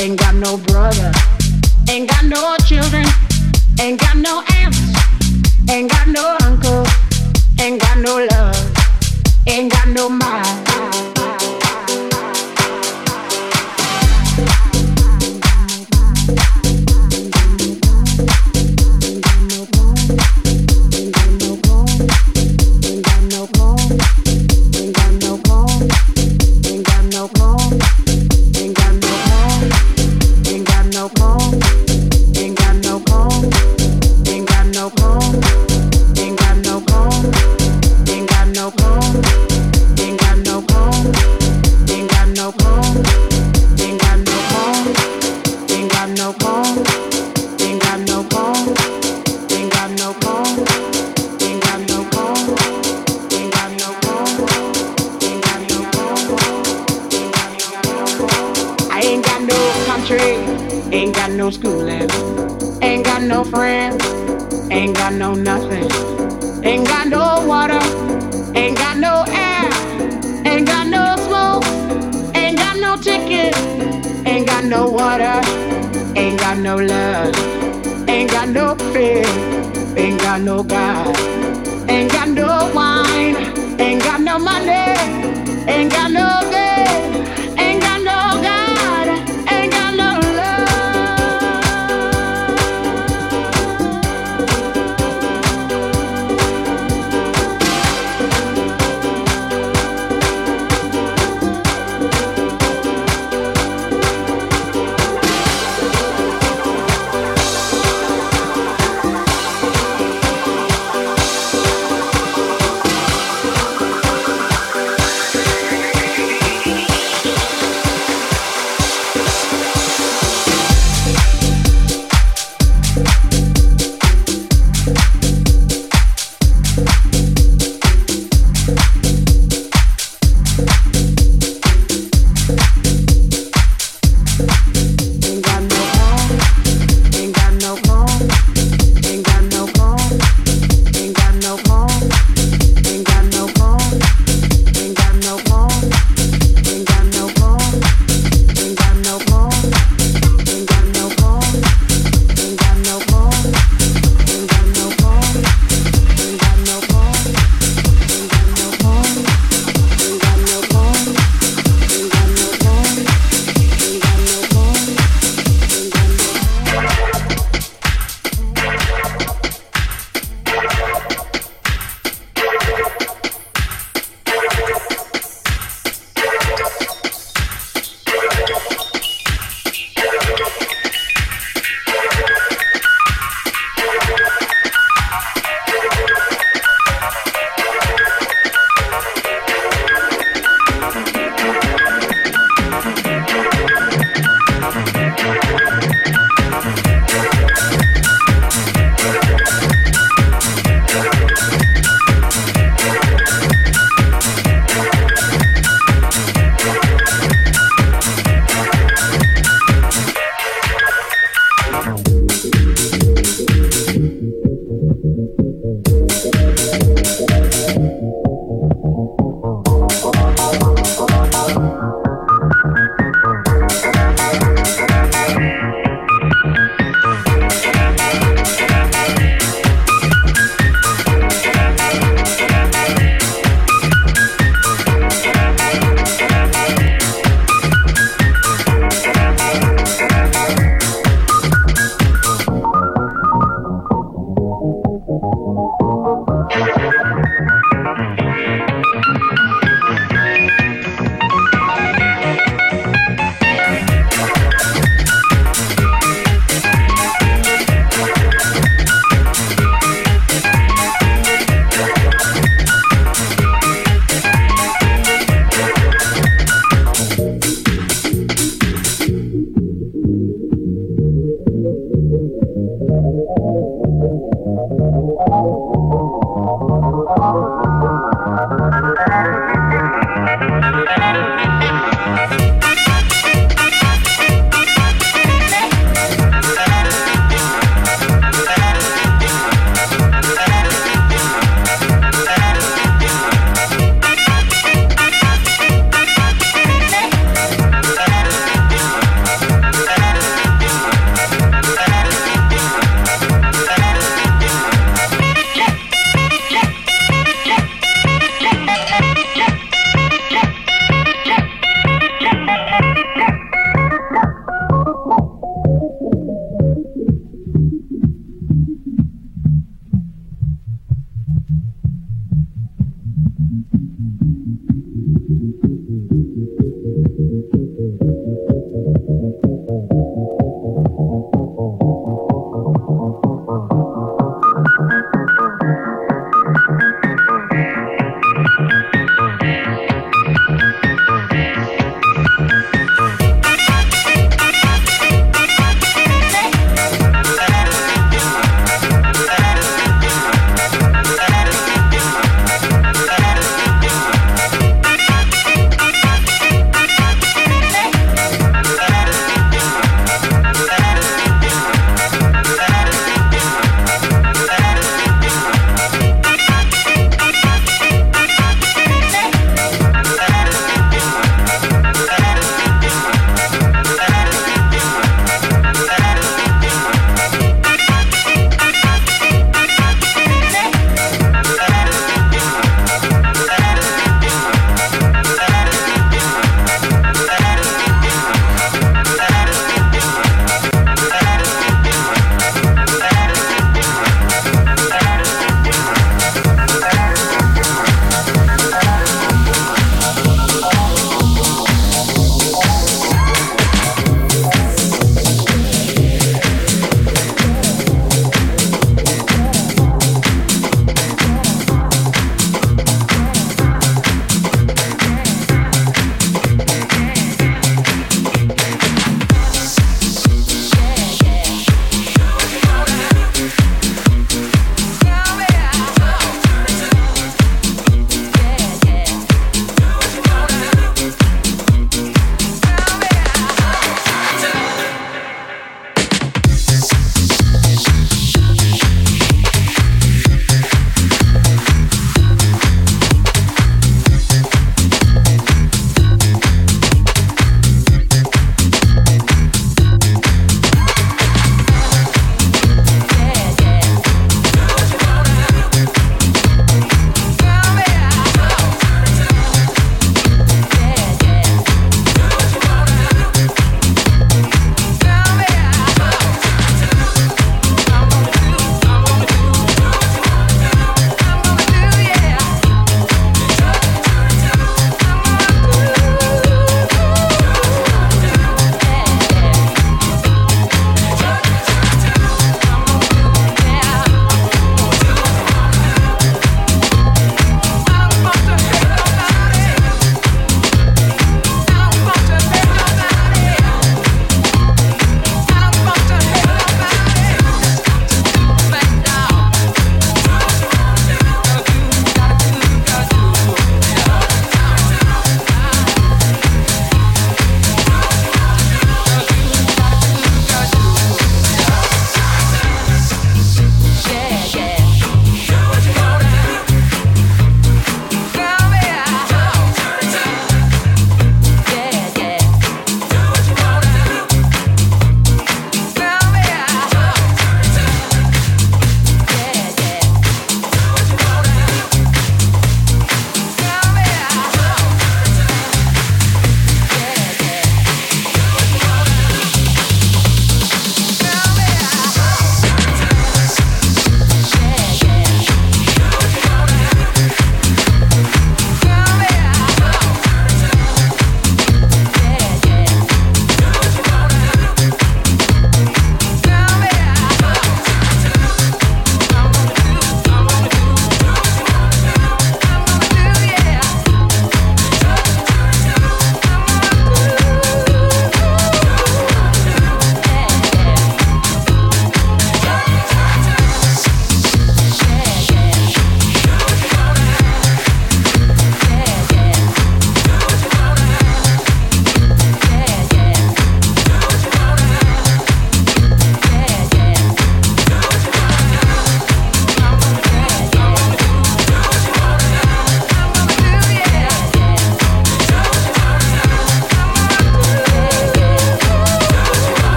Ain't got no brother. Ain't got no children. Ain't got no aunts. Ain't got no uncle. Ain't got no love. Ain't got no mind.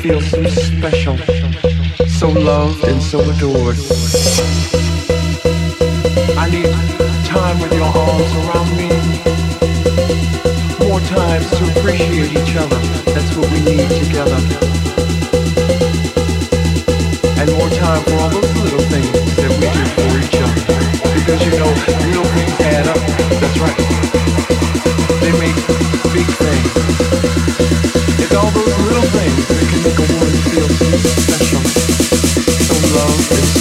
Feel so so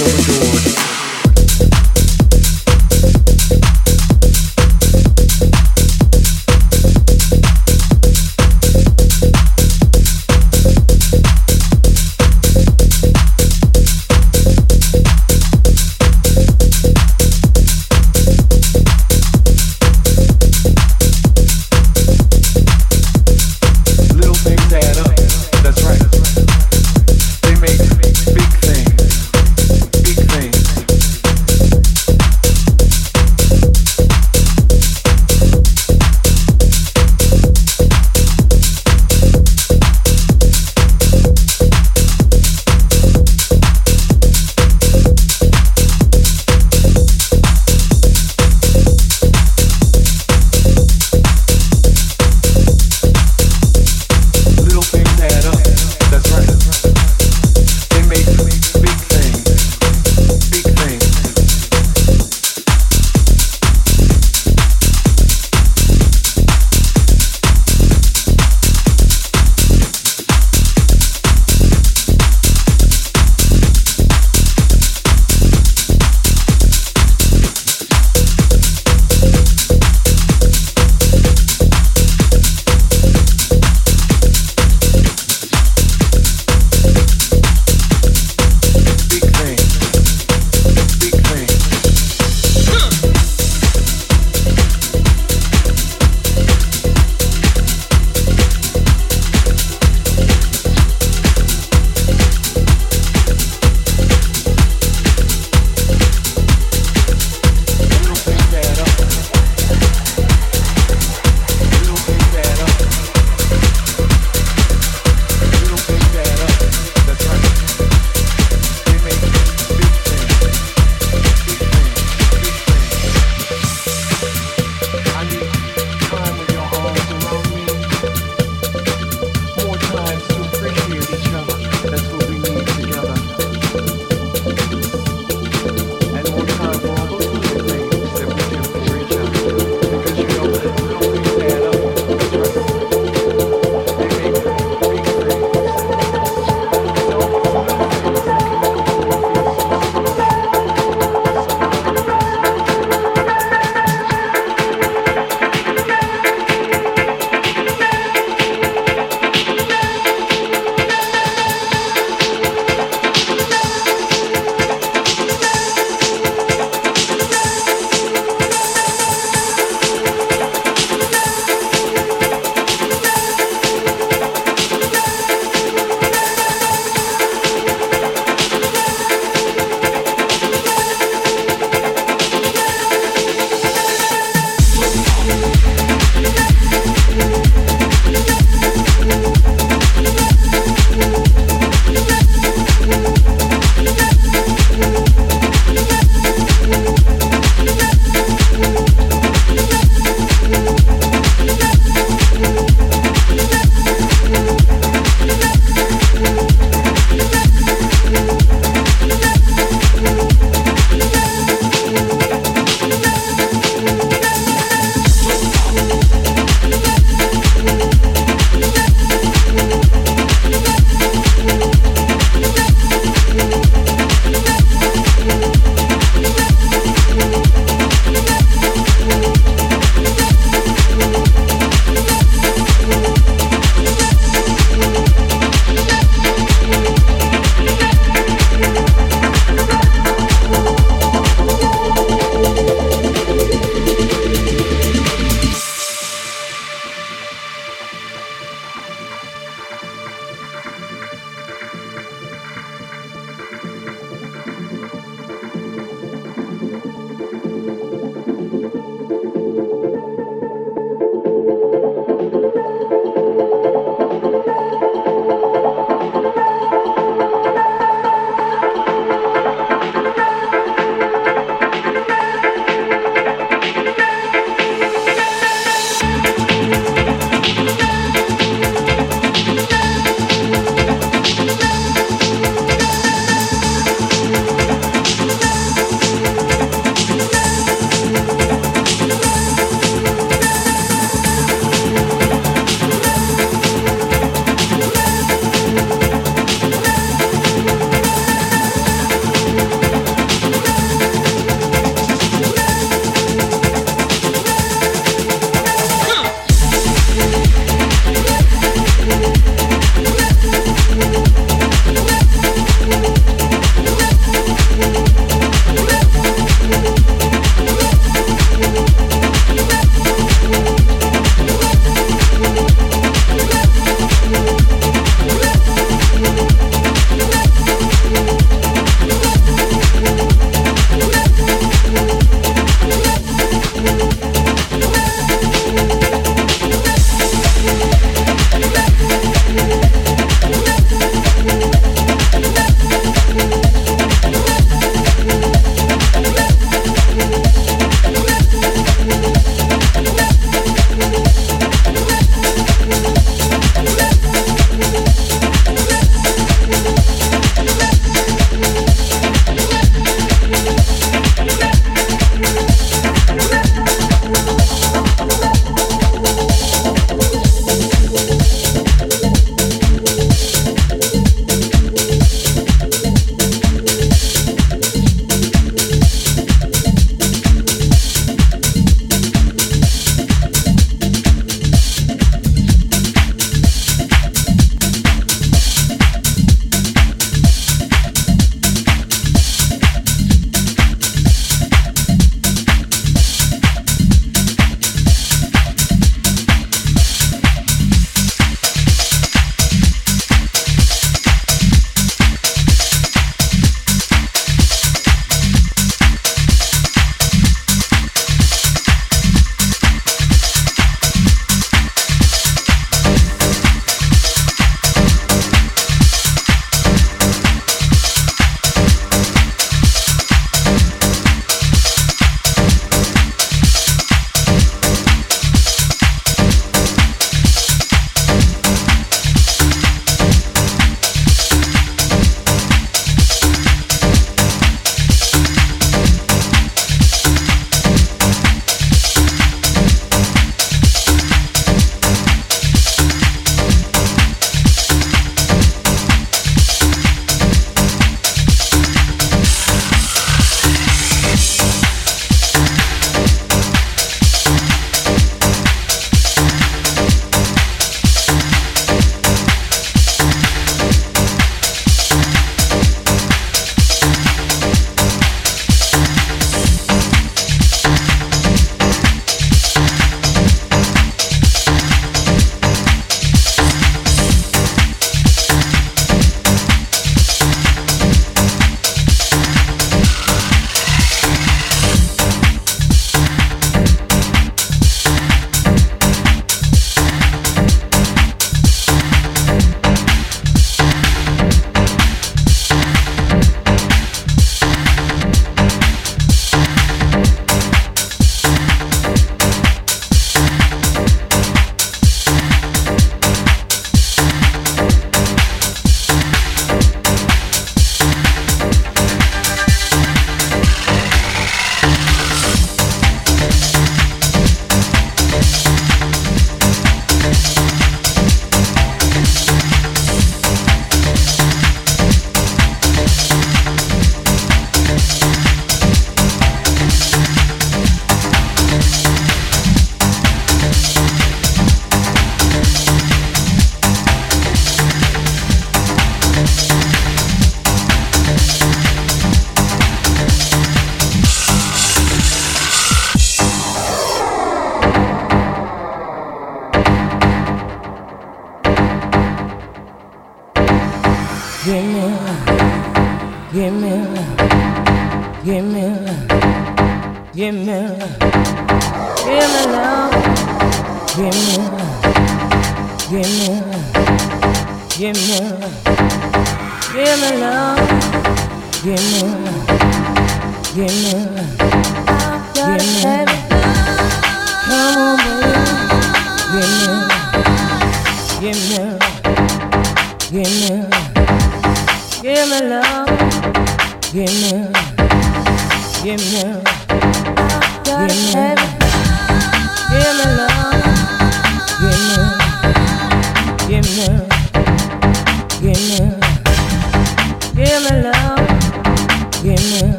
Yeah.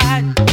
Sé